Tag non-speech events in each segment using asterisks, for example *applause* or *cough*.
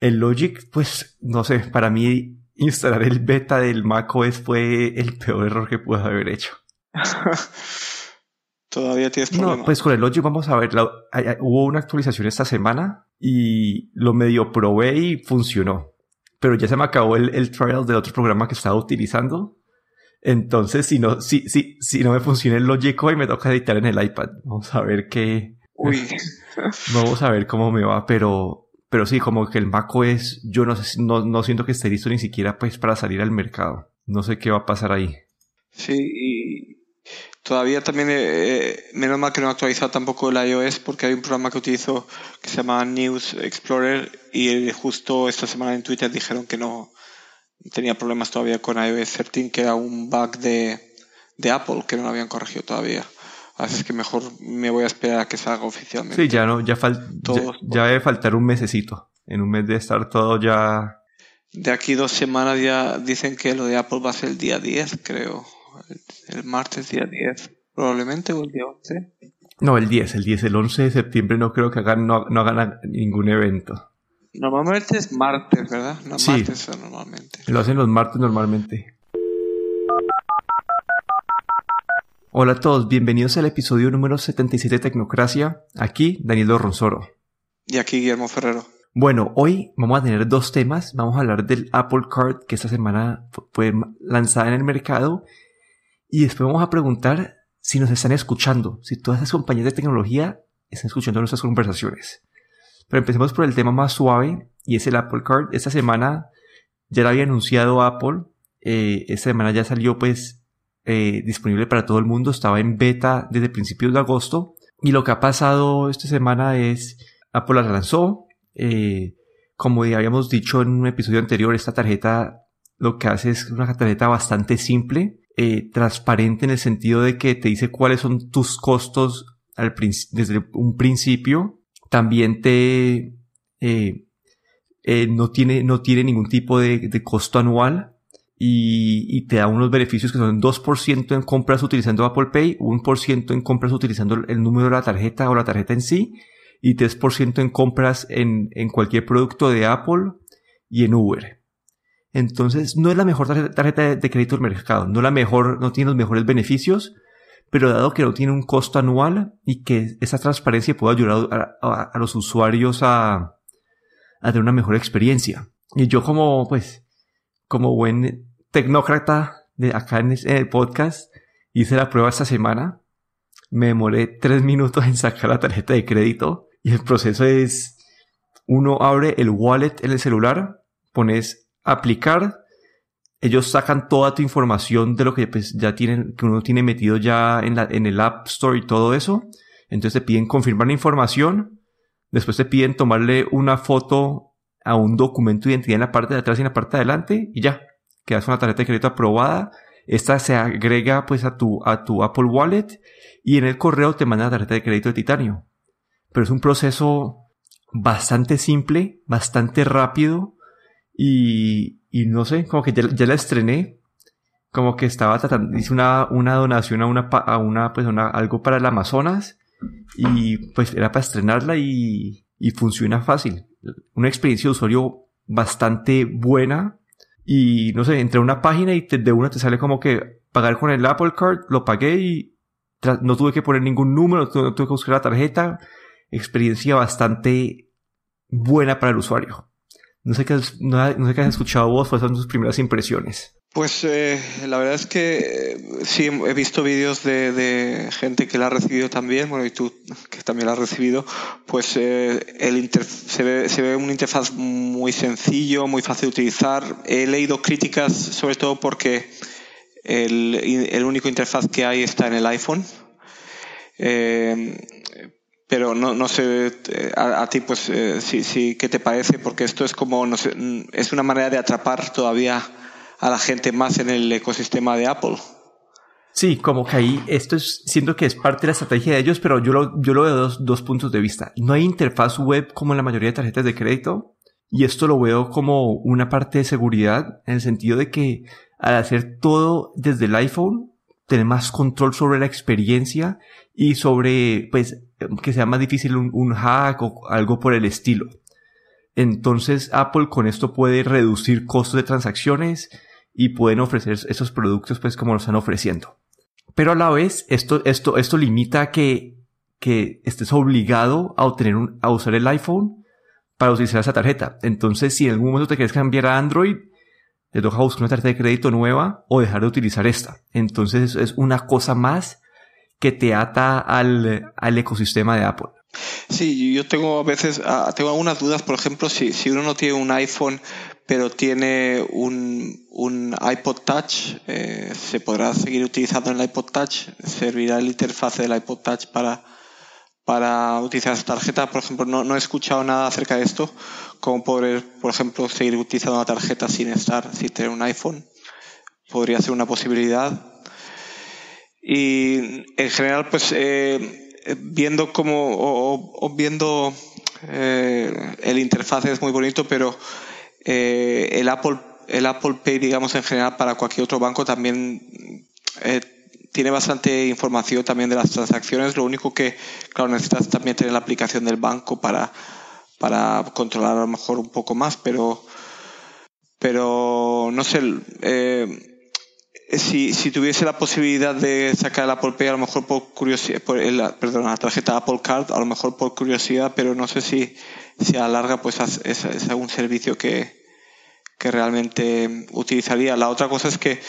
El Logic, pues, no sé, para mí instalar el beta del macOS fue el peor error que pude haber hecho. *laughs* Todavía tienes problemas. No, pues con el Logic vamos a ver. hubo una actualización esta semana y lo medio probé y funcionó. Pero ya se me acabó el, el trial del otro programa que estaba utilizando. Entonces, si no, si, si, si no me funciona el Logic hoy, me toca editar en el iPad. Vamos a ver qué. Uy. *laughs* Vamos a ver cómo me va, pero, pero sí, como que el macOS, yo no, no, no siento que esté listo ni siquiera pues para salir al mercado. No sé qué va a pasar ahí. Sí, y Todavía también, eh, menos mal que no he actualizado tampoco el iOS porque hay un programa que utilizo que se llama News Explorer y justo esta semana en Twitter dijeron que no tenía problemas todavía con iOS 13, que era un bug de, Apple que no lo habían corregido todavía. Así es que mejor me voy a esperar a que salga oficialmente. Sí, ya no, ya, ya, debe faltar un mesecito. En un mes de estar todo ya. De aquí dos semanas ya dicen que lo de Apple va a ser el día 10, creo el martes día 10, probablemente, o el día 11. No, el 10, el 10, el 11 de septiembre no creo que hagan, no, hagan ningún evento. Normalmente es martes, ¿verdad? No, sí. martes normalmente. Lo hacen los martes normalmente. Hola a todos, bienvenidos al episodio número 77 de Tecnocracia. Aquí Daniel Ronsoro. Y aquí Guillermo Ferrero. Bueno, hoy vamos a tener dos temas. Vamos a hablar del Apple Card que esta semana fue lanzada en el mercado y después vamos a preguntar si nos están escuchando, si todas esas compañías de tecnología están escuchando nuestras conversaciones. Pero empecemos por el tema más suave y es el Apple Card. Esta semana ya lo había anunciado Apple. Eh, esta semana ya salió pues eh, disponible para todo el mundo. Estaba en beta desde principios de agosto. Y lo que ha pasado esta semana es Apple la lanzó. Eh, como ya habíamos dicho en un episodio anterior, esta tarjeta lo que hace es una tarjeta bastante simple. Eh, transparente en el sentido de que te dice cuáles son tus costos desde un principio. También te eh, no, tiene, no tiene ningún tipo de, costo anual y, te da unos beneficios que son 2% en compras utilizando Apple Pay, 1% en compras utilizando el número de la tarjeta o la tarjeta en sí y 3% en compras en, en cualquier producto de Apple y en Uber. Entonces, no es la mejor tarjeta de crédito del mercado, no la mejor, no tiene los mejores beneficios, pero dado que no tiene un costo anual y que esa transparencia puede ayudar a, los usuarios a, a, tener una mejor experiencia. Y yo como, pues, como buen tecnócrata de acá en el podcast, hice la prueba esta semana. Me demoré tres minutos en sacar la tarjeta de crédito y el proceso es, uno abre el wallet en el celular, pones aplicar, ellos sacan toda tu información de lo que pues, ya tienen, que uno tiene metido ya en, la, en el App Store y todo eso. Entonces te piden confirmar la información. Después te piden tomarle una foto a un documento de identidad en la parte de atrás y en la parte de adelante y ya. Quedas con la tarjeta de crédito aprobada. Esta se agrega pues a tu, a tu Apple Wallet y en el correo te manda la tarjeta de crédito de titanio. Pero es un proceso bastante simple, bastante rápido y, y no sé, como que ya, ya, la estrené. Como que estaba tratando, hice una, una donación a una, a una, pues una, algo para el Amazonas. Y pues era para estrenarla y, y funciona fácil. Una experiencia de usuario bastante buena. Y no sé, entré a una página y de una te sale como que pagar con el Apple Card, lo pagué y no tuve que poner ningún número, no tuve que buscar la tarjeta. Experiencia bastante buena para el usuario. No sé qué has, no, sé qué has escuchado vos, cuáles son tus primeras impresiones. Pues eh, la verdad es que eh, sí, he visto vídeos de, gente que la ha recibido también, bueno, y tú que también la has recibido, pues eh, el se, ve, un interfaz muy sencillo, muy fácil de utilizar. He leído críticas sobre todo porque el, el único interfaz que hay está en el iPhone. Pero no, no sé, eh, a, ti pues eh, sí, sí, ¿qué te parece? Porque esto es como, no sé, es una manera de atrapar todavía a la gente más en el ecosistema de Apple. Sí, como que ahí esto es, siento que es parte de la estrategia de ellos, pero yo lo, yo lo veo dos, dos puntos de vista. No hay interfaz web como en la mayoría de tarjetas de crédito, y esto lo veo como una parte de seguridad, en el sentido de que al hacer todo desde el iPhone, tener más control sobre la experiencia y sobre, pues, que sea más difícil un, hack o algo por el estilo. Entonces Apple con esto puede reducir costos de transacciones y pueden ofrecer esos productos pues como lo están ofreciendo. Pero a la vez esto, esto, esto limita que, que estés obligado a, obtener un, a usar el iPhone para utilizar esa tarjeta. Entonces si en algún momento te quieres cambiar a Android, te toca buscar una tarjeta de crédito nueva o dejar de utilizar esta. Entonces es una cosa más que te ata al, al ecosistema de Apple. Sí, yo tengo a veces, tengo algunas dudas, por ejemplo, si, si uno no tiene un iPhone pero tiene un, un iPod Touch, eh, se podrá seguir utilizando el iPod Touch, servirá el interfaz del iPod Touch para, para utilizar esa tarjeta. Por ejemplo, no, no he escuchado nada acerca de esto, como poder, por ejemplo, seguir utilizando la tarjeta sin estar, sin tener un iPhone. Podría ser una posibilidad. Y en general, pues eh, viendo como o, viendo eh, el interfaz es muy bonito, pero eh, el Apple el Apple Pay, digamos en general para cualquier otro banco también eh, tiene bastante información también de las transacciones. Lo único que, claro, necesitas también tener la aplicación del banco para, para controlar a lo mejor un poco más, pero, pero no sé, eh, si, si tuviese la posibilidad de sacar el Apple Pay, a lo mejor por curiosidad, por el, perdón, la tarjeta Apple Card, a lo mejor por curiosidad, pero no sé si, si a larga pues es, es algún servicio que, que realmente utilizaría. La otra cosa es que,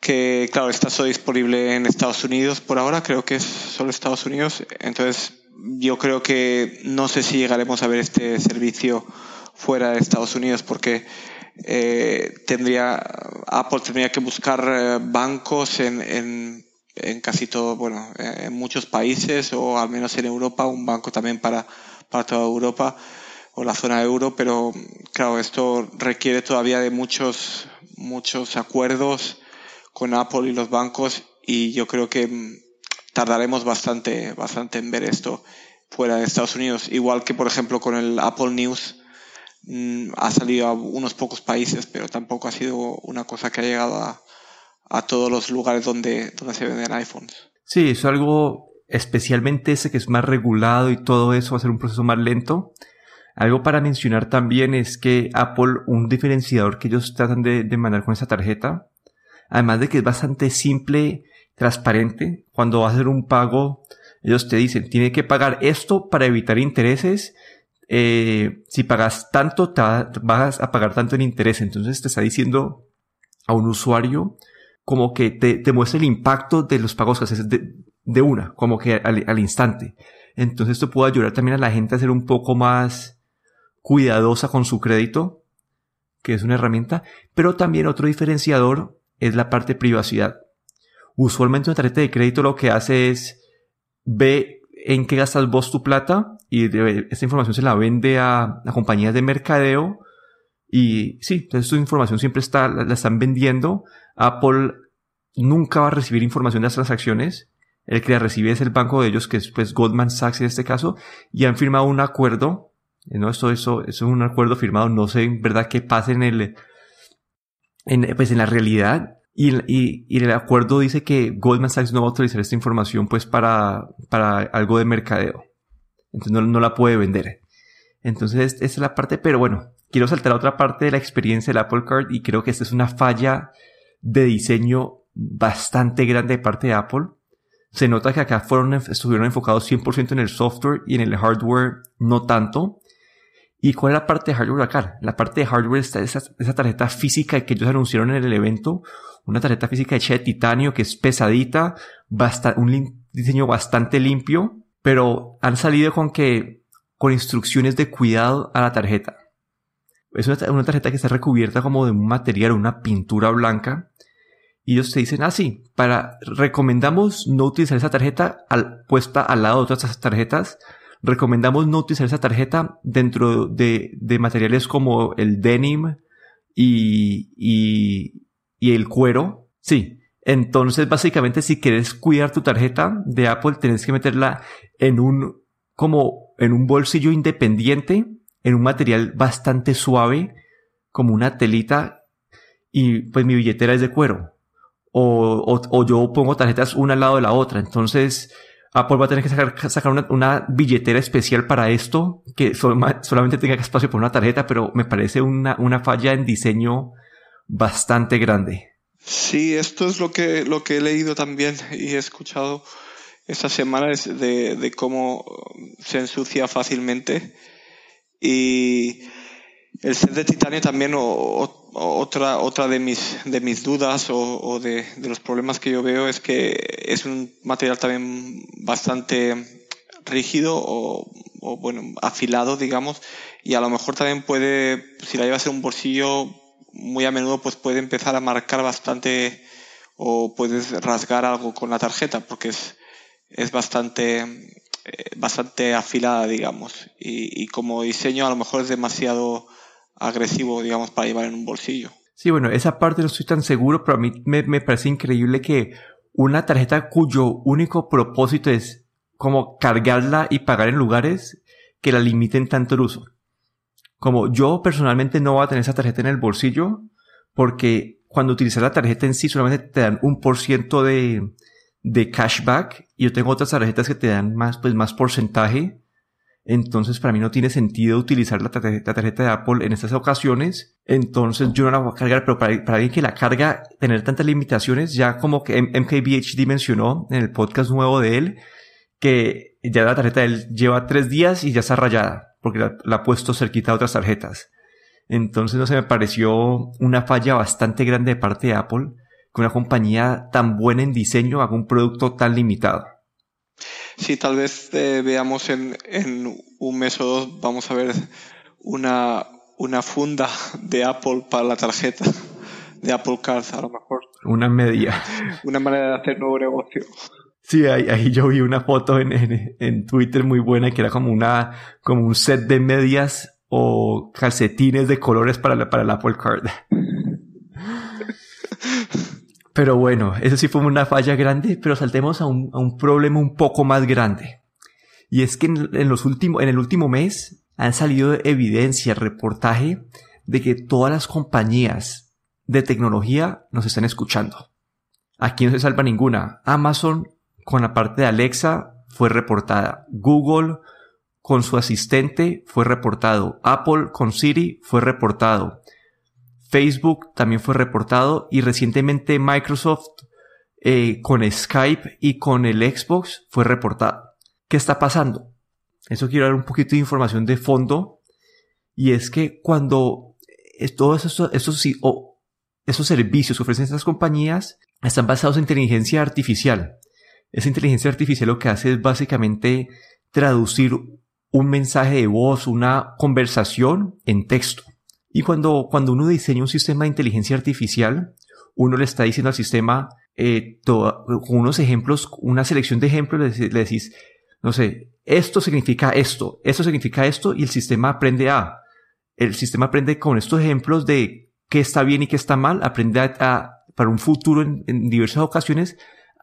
que, claro, está solo disponible en Estados Unidos por ahora, creo que es solo Estados Unidos, entonces yo creo que no sé si llegaremos a ver este servicio fuera de Estados Unidos porque eh, tendría Apple tendría que buscar eh, bancos en, en, en, casi todo, bueno, en muchos países o al menos en Europa, un banco también para, para toda Europa o la zona euro, pero claro, esto requiere todavía de muchos, muchos acuerdos con Apple y los bancos y yo creo que mm, tardaremos bastante, bastante en ver esto fuera de Estados Unidos. Igual que, por ejemplo, con el Apple News, Mm, ha salido a unos pocos países, pero tampoco ha sido una cosa que ha llegado a, todos los lugares donde, donde se venden iPhones. Sí, es algo especialmente ese que es más regulado y todo eso va a ser un proceso más lento. Algo para mencionar también es que Apple, un diferenciador que ellos tratan de, de mandar con esa tarjeta, además de que es bastante simple, transparente, cuando vas a hacer un pago, ellos te dicen, tiene que pagar esto para evitar intereses eh, si pagas tanto, te vas a pagar tanto en interés. Entonces te está diciendo a un usuario como que te, muestra el impacto de los pagos que haces de, de una, como que al, al, instante. Entonces esto puede ayudar también a la gente a ser un poco más cuidadosa con su crédito, que es una herramienta, pero también otro diferenciador es la parte de privacidad. Usualmente una tarjeta de crédito lo que hace es ve en qué gastas vos tu plata y esta información se la vende a, a compañías de mercadeo y sí, entonces su información siempre está, la, están vendiendo. Apple nunca va a recibir información de las transacciones. El que la recibe es el banco de ellos, que es pues Goldman Sachs en este caso, y han firmado un acuerdo. No, esto, eso, eso es un acuerdo firmado. No sé en verdad qué pasa en el, en, pues en la realidad. Y, y, y, el acuerdo dice que Goldman Sachs no va a utilizar esta información pues para, para algo de mercadeo. Entonces no, la puede vender. Entonces esta es la parte, pero bueno, quiero saltar a otra parte de la experiencia del Apple Card y creo que esta es una falla de diseño bastante grande de parte de Apple. Se nota que acá fueron, estuvieron enfocados 100% en el software y en el hardware no tanto. ¿Y cuál es la parte de hardware acá? La parte de hardware está esa, esa tarjeta física que ellos anunciaron en el evento. Una tarjeta física hecha de titanio que es pesadita, un diseño bastante limpio, pero han salido con que, con instrucciones de cuidado a la tarjeta. Es una, tarjeta que está recubierta como de un material, una pintura blanca. Y ellos te dicen, ah, sí, para, recomendamos no utilizar esa tarjeta al, puesta al lado de otras tarjetas. Recomendamos no utilizar esa tarjeta dentro de, de materiales como el denim y, y el cuero. Sí, entonces, básicamente, si quieres cuidar tu tarjeta de Apple, tienes que meterla en un, como en un bolsillo independiente, en un material bastante suave, como una telita, y pues mi billetera es de cuero. O, o, o yo pongo tarjetas una al lado de la otra. Entonces, Apple va a tener que sacar, sacar una, billetera especial para esto, que solamente tenga espacio por una tarjeta, pero me parece una, una falla en diseño bastante grande. Sí, esto es lo que, lo que he leído también y he escuchado esta semana es de, de cómo se ensucia fácilmente. Y el set de titanio también otra, otra de mis, de mis dudas o, de, los problemas que yo veo es que es un material también bastante rígido o, bueno, afilado, digamos, y a lo mejor también puede, si la llevas en un bolsillo, muy a menudo pues puede empezar a marcar bastante o puedes rasgar algo con la tarjeta porque es, es bastante, eh, bastante afilada, digamos, y, y como diseño a lo mejor es demasiado agresivo, digamos, para llevar en un bolsillo. Sí, bueno, esa parte no estoy tan seguro, pero a mí me, me parece increíble que una tarjeta cuyo único propósito es como cargarla y pagar en lugares que la limiten tanto el uso. Como yo personalmente no voy a tener esa tarjeta en el bolsillo porque cuando utilizas la tarjeta en sí solamente te dan un por ciento de, de cashback y yo tengo otras tarjetas que te dan más, pues más porcentaje entonces, para mí no tiene sentido utilizar la tarjeta, de Apple en estas ocasiones. Entonces, yo no la voy a cargar, pero para, alguien que la carga, tener tantas limitaciones, ya como que MKBHD mencionó en el podcast nuevo de él, que ya la tarjeta de él lleva tres días y ya está rayada, porque la, la ha puesto cerquita a otras tarjetas. Entonces, no se me pareció una falla bastante grande de parte de Apple que una compañía tan buena en diseño haga un producto tan limitado. Sí, tal vez eh, veamos en, en, un mes o dos, vamos a ver una, una funda de Apple para la tarjeta de Apple Cards, a lo mejor. Una media. Una manera de hacer nuevo negocio. Sí, ahí, ahí yo vi una foto en, en, en, Twitter muy buena que era como una, como un set de medias o calcetines de colores para, la, para el Apple Card. *laughs* Pero bueno, eso sí fue una falla grande, pero saltemos a un, a un problema un poco más grande. Y es que en, los últimos, en el último mes han salido evidencia, reportaje de que todas las compañías de tecnología nos están escuchando. Aquí no se salva ninguna. Amazon con la parte de Alexa fue reportada. Google con su asistente fue reportado. Apple con Siri fue reportado. Facebook también fue reportado y recientemente Microsoft eh, con Skype y con el Xbox fue reportado. ¿Qué está pasando? Eso quiero dar un poquito de información de fondo y es que cuando todos estos, estos, esos servicios que ofrecen estas compañías están basados en inteligencia artificial. Esa inteligencia artificial lo que hace es básicamente traducir un mensaje de voz, una conversación en texto. Y cuando, cuando uno diseña un sistema de inteligencia artificial, uno le está diciendo al sistema, eh, con unos ejemplos, una selección de ejemplos, le, decís, no sé, esto significa esto, esto significa esto, y el sistema aprende a. El sistema aprende con estos ejemplos de qué está bien y qué está mal, aprende a, para un futuro en, en diversas ocasiones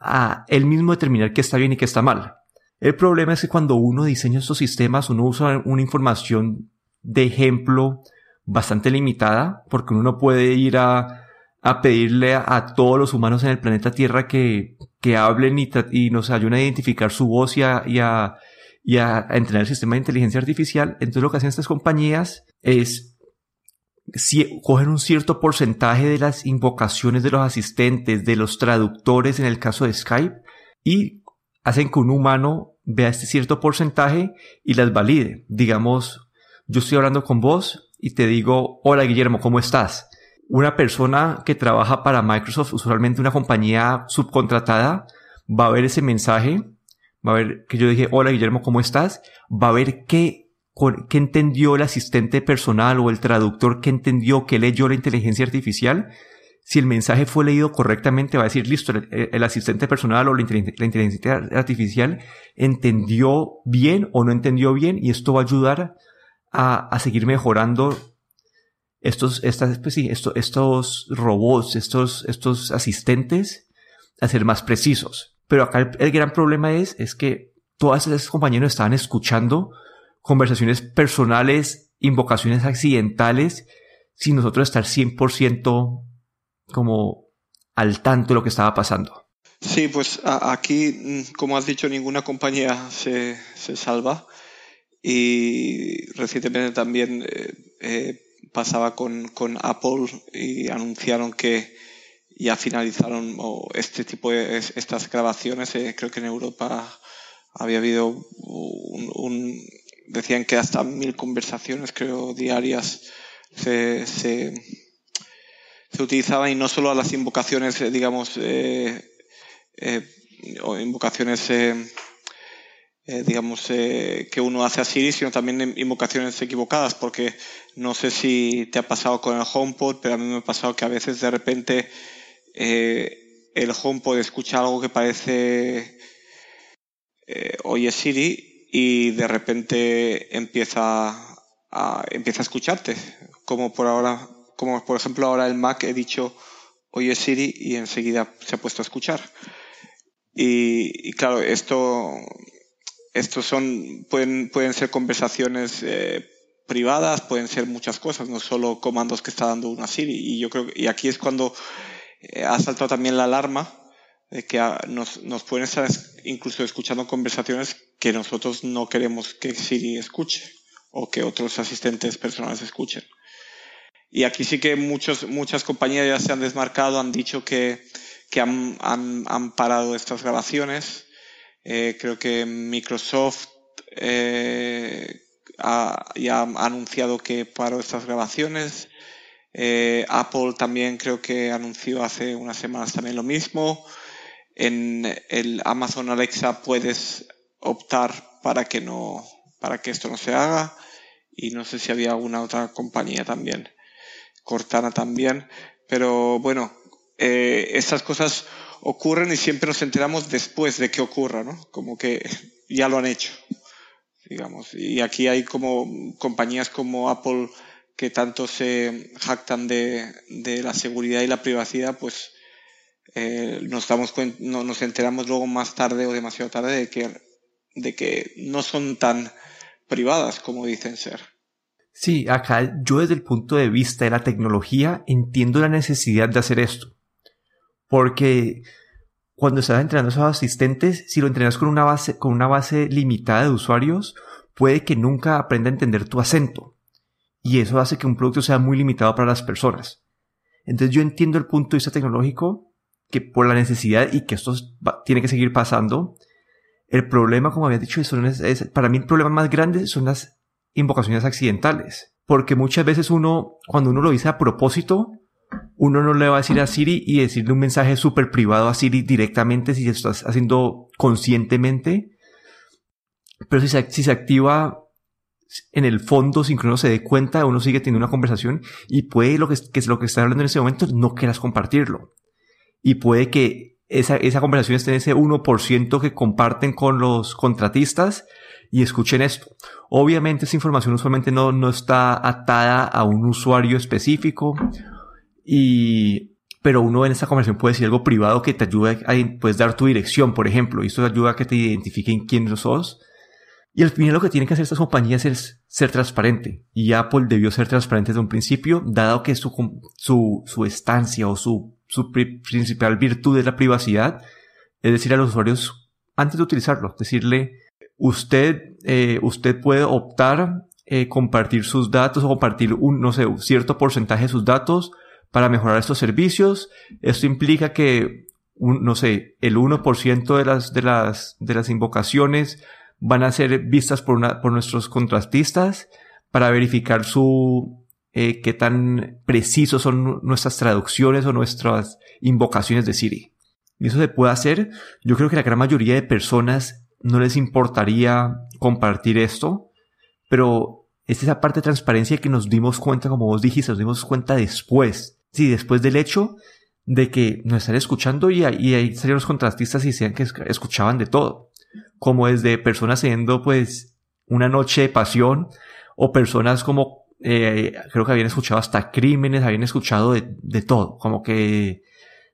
a él mismo determinar qué está bien y qué está mal. El problema es que cuando uno diseña estos sistemas, uno usa una información de ejemplo bastante limitada, porque uno no puede ir a, a pedirle a, todos los humanos en el planeta Tierra que, que hablen y, y nos ayuden a identificar su voz y a, y a, y a, entrenar el sistema de inteligencia artificial. Entonces lo que hacen estas compañías es si, cogen un cierto porcentaje de las invocaciones de los asistentes, de los traductores en el caso de Skype, y hacen que un humano vea este cierto porcentaje y las valide. Digamos, yo estoy hablando con vos y te digo, hola Guillermo, ¿cómo estás? Una persona que trabaja para Microsoft, usualmente una compañía subcontratada, va a ver ese mensaje, va a ver que yo dije, hola Guillermo, ¿cómo estás? Va a ver qué, qué entendió el asistente personal o el traductor, qué entendió, qué leyó la inteligencia artificial. Si el mensaje fue leído correctamente, va a decir, listo, el, asistente personal o la inteligencia artificial entendió bien o no entendió bien y esto va a ayudar a, seguir mejorando estos, estas, pues sí, estos robots, estos, estos asistentes a ser más precisos. Pero acá el, gran problema es, es que todas esas compañeros estaban escuchando conversaciones personales, invocaciones accidentales, sin nosotros estar 100% como al tanto de lo que estaba pasando. Sí, pues aquí, mm, como has dicho, ninguna compañía se, se salva. Y recientemente también eh, eh, pasaba con, con, Apple y anunciaron que ya finalizaron este tipo de estas grabaciones. Eh, creo que en Europa había habido un, decían que hasta mil conversaciones, creo, diarias se, se, se utilizaban y no solo a las invocaciones, digamos, eh, eh, o invocaciones, eh, eh, digamos, que uno hace a Siri, sino también invocaciones equivocadas, porque no sé si te ha pasado con el HomePod, pero a mí me ha pasado que a veces de repente el HomePod escucha algo que parece oye Siri y de repente empieza a, empieza a escucharte, como por ahora, como por ejemplo ahora el Mac he dicho oye Siri y enseguida se ha puesto a escuchar. Y, claro, esto, estos son, pueden, pueden ser conversaciones eh, privadas, pueden ser muchas cosas, no solo comandos que está dando una Siri. Y yo creo y aquí es cuando eh, ha saltado también la alarma de que nos, nos pueden estar incluso escuchando conversaciones que nosotros no queremos que Siri escuche o que otros asistentes personales escuchen. Y aquí sí que muchos, muchas compañías ya se han desmarcado, han dicho que que han, han, parado estas grabaciones. Eh, creo que Microsoft eh, ha, ya ha anunciado que paró estas grabaciones. Eh, Apple también creo que anunció hace unas semanas también lo mismo. En el Amazon Alexa puedes optar para que no, para que esto no se haga. Y no sé si había alguna otra compañía también. Cortana también. Pero bueno, eh, estas cosas ocurren y siempre nos enteramos después de que ocurra, ¿no? Como que ya lo han hecho, digamos. Y aquí hay como compañías como Apple que tanto se jactan de, la seguridad y la privacidad, pues eh, nos damos no, nos enteramos luego más tarde o demasiado tarde de que, de que no son tan privadas como dicen ser. Sí, acá yo desde el punto de vista de la tecnología entiendo la necesidad de hacer esto. Porque cuando estás entrenando a esos asistentes, si lo entrenas con una base, con una base limitada de usuarios, puede que nunca aprenda a entender tu acento. Y eso hace que un producto sea muy limitado para las personas. Entonces yo entiendo el punto de vista tecnológico, que por la necesidad y que esto tiene que seguir pasando, el problema, como había dicho, es, para mí el problema más grande son las invocaciones accidentales. Porque muchas veces uno, cuando uno lo dice a propósito, uno no le va a decir a Siri y decirle un mensaje súper privado a Siri directamente si lo estás haciendo conscientemente. Pero si se, activa en el fondo sin que uno se dé cuenta, uno sigue teniendo una conversación y puede lo que, que es lo que está hablando en ese momento no quieras compartirlo. Y puede que esa, esa conversación esté en ese 1% que comparten con los contratistas y escuchen esto. Obviamente esa información usualmente no, no está atada a un usuario específico y, pero uno en esta conversación puede decir algo privado que te ayude a, puedes dar tu dirección, por ejemplo, y esto ayuda a que te identifiquen quién sos. Y al final lo que tienen que hacer estas compañías es ser transparente. Y Apple debió ser transparente desde un principio, dado que su, su, su estancia o su, su principal virtud es la privacidad, es decir, a los usuarios, antes de utilizarlo, decirle, usted, eh, usted puede optar eh, compartir sus datos o compartir un, no sé, un cierto porcentaje de sus datos para mejorar estos servicios. Esto implica que, no sé, el 1% de las, de las, de las invocaciones van a ser vistas por, una, por nuestros contrastistas para verificar su, eh, qué tan precisos son nuestras traducciones o nuestras invocaciones de Siri. Y eso se puede hacer. Yo creo que la gran mayoría de personas no les importaría compartir esto, pero es esa parte de transparencia que nos dimos cuenta, como vos dijiste, nos dimos cuenta después sí, después del hecho de que nos están escuchando y, ahí salieron los contrastistas y decían que escuchaban de todo, como desde personas haciendo pues una noche de pasión o personas como eh, creo que habían escuchado hasta crímenes, habían escuchado de, de todo, como que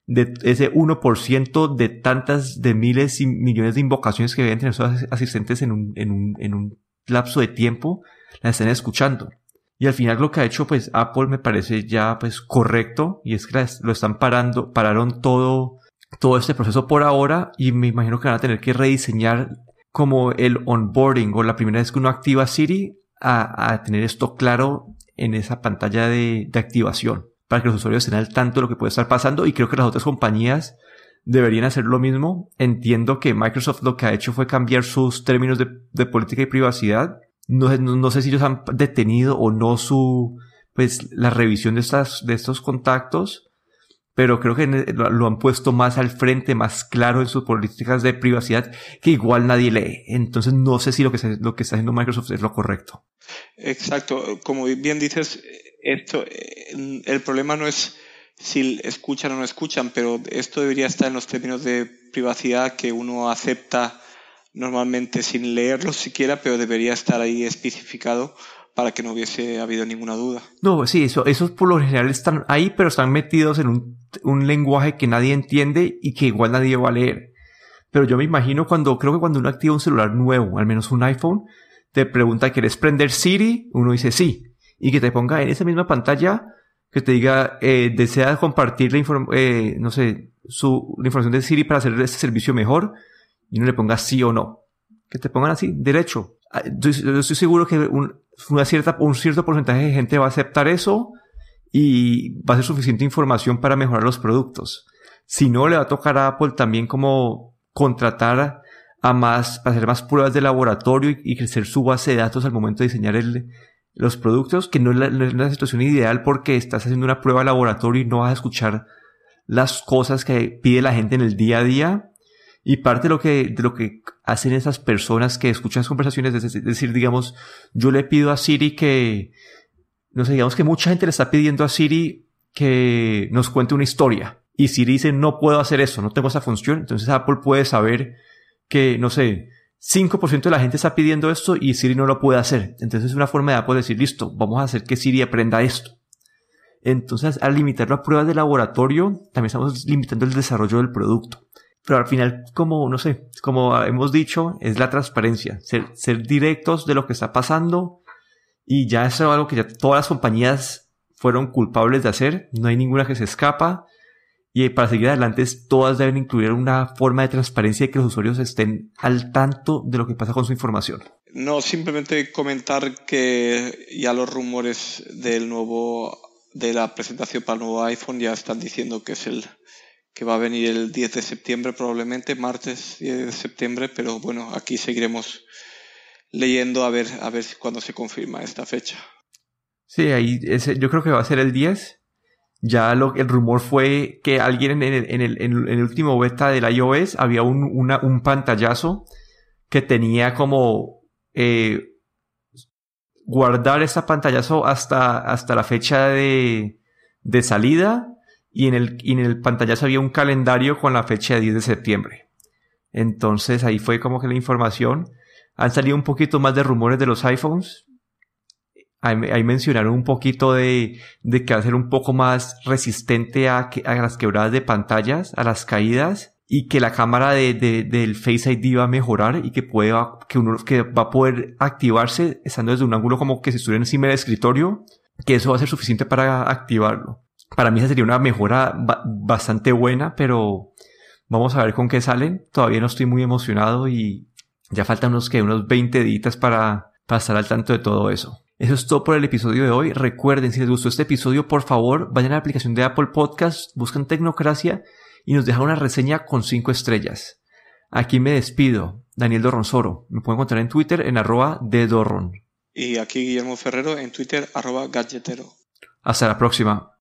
de ese 1% de tantas de miles y millones de invocaciones que habían tenido esos asistentes en un, en un, en un lapso de tiempo, las están escuchando. Y al final lo que ha hecho pues Apple me parece ya pues correcto y es que lo están parando, pararon todo, todo este proceso por ahora y me imagino que van a tener que rediseñar como el onboarding o la primera vez que uno activa Siri a, tener esto claro en esa pantalla de, activación para que los usuarios estén al tanto de lo que puede estar pasando y creo que las otras compañías deberían hacer lo mismo. Entiendo que Microsoft lo que ha hecho fue cambiar sus términos de, política y privacidad. No, no, sé si ellos han detenido o no su, pues, la revisión de estas, de estos contactos, pero creo que lo, han puesto más al frente, más claro en sus políticas de privacidad, que igual nadie lee. Entonces no sé si lo que, lo que está haciendo Microsoft es lo correcto. Exacto. Como bien dices, esto, el problema no es si escuchan o no escuchan, pero esto debería estar en los términos de privacidad que uno acepta normalmente sin leerlos siquiera, pero debería estar ahí especificado para que no hubiese habido ninguna duda. No, sí, eso, esos por lo general están ahí, pero están metidos en un, lenguaje que nadie entiende y que igual nadie va a leer. Pero yo me imagino cuando, creo que cuando uno activa un celular nuevo, al menos un iPhone, te pregunta, ¿quieres prender Siri? Uno dice sí. Y que te ponga en esa misma pantalla, que te diga, eh, ¿deseas compartir la, eh, no sé, su, información de Siri para hacer este servicio mejor? Y uno le ponga sí o no. Que te pongan así, derecho. Ah, yo, estoy seguro que un, cierta, un cierto porcentaje de gente va a aceptar eso y va a ser suficiente información para mejorar los productos. Si no, le va a tocar a Apple también como contratar a más, para hacer más pruebas de laboratorio y, crecer su base de datos al momento de diseñar los productos, que no es, la, no es la situación ideal porque estás haciendo una prueba de laboratorio y no vas a escuchar las cosas que pide la gente en el día a día y parte de lo que, de lo que hacen esas personas que escuchan las conversaciones es decir, digamos, yo le pido a Siri que, no sé, digamos que mucha gente le está pidiendo a Siri que nos cuente una historia. Y Siri dice, no puedo hacer eso, no tengo esa función. Entonces Apple puede saber que, no sé, 5% de la gente está pidiendo esto y Siri no lo puede hacer. Entonces es una forma de Apple decir, listo, vamos a hacer que Siri aprenda esto. Entonces, al limitar las pruebas de laboratorio, también estamos limitando el desarrollo del producto. Pero al final, como, no sé, como hemos dicho, es la transparencia, ser, directos de lo que está pasando. Y ya eso es algo que ya todas las compañías fueron culpables de hacer, no hay ninguna que se escapa. Y para seguir adelante todas deben incluir una forma de transparencia y que los usuarios estén al tanto de lo que pasa con su información. No, simplemente comentar que ya los rumores del nuevo de la presentación para el nuevo iPhone ya están diciendo que es el que va a venir el 10 de septiembre probablemente, martes 10 de septiembre, pero bueno, aquí seguiremos leyendo a ver, a ver cuándo se confirma esta fecha. Sí, ahí ese, yo creo que va a ser el 10. Ya lo, el rumor fue que alguien en el, en el, en el último beta del iOS había un, un pantallazo que tenía como eh, guardar ese pantallazo hasta, hasta la fecha de, de salida y en el, en el pantallazo había un calendario con la fecha de 10 de septiembre. Entonces ahí fue como que la información. Han salido un poquito más de rumores de los iPhones. Ahí, mencionaron un poquito de, de, que va a ser un poco más resistente a, a, las quebradas de pantallas, a las caídas, y que la cámara de, de, del Face ID va a mejorar y que puede, que uno, que va a poder activarse estando desde un ángulo como que si estuviera encima del escritorio, que eso va a ser suficiente para activarlo. Para mí esa sería una mejora bastante buena, pero vamos a ver con qué salen. Todavía no estoy muy emocionado y ya faltan unos que unos 20 días para, pasar al tanto de todo eso. Eso es todo por el episodio de hoy. Recuerden, si les gustó este episodio, por favor, vayan a la aplicación de Apple Podcast, buscan Tecnocracia y nos dejan una reseña con 5 estrellas. Aquí me despido. Daniel Dorronsoro. Me pueden encontrar en Twitter en arroba de Dorron. Y aquí Guillermo Ferrero en Twitter arroba gadgetero. Hasta la próxima.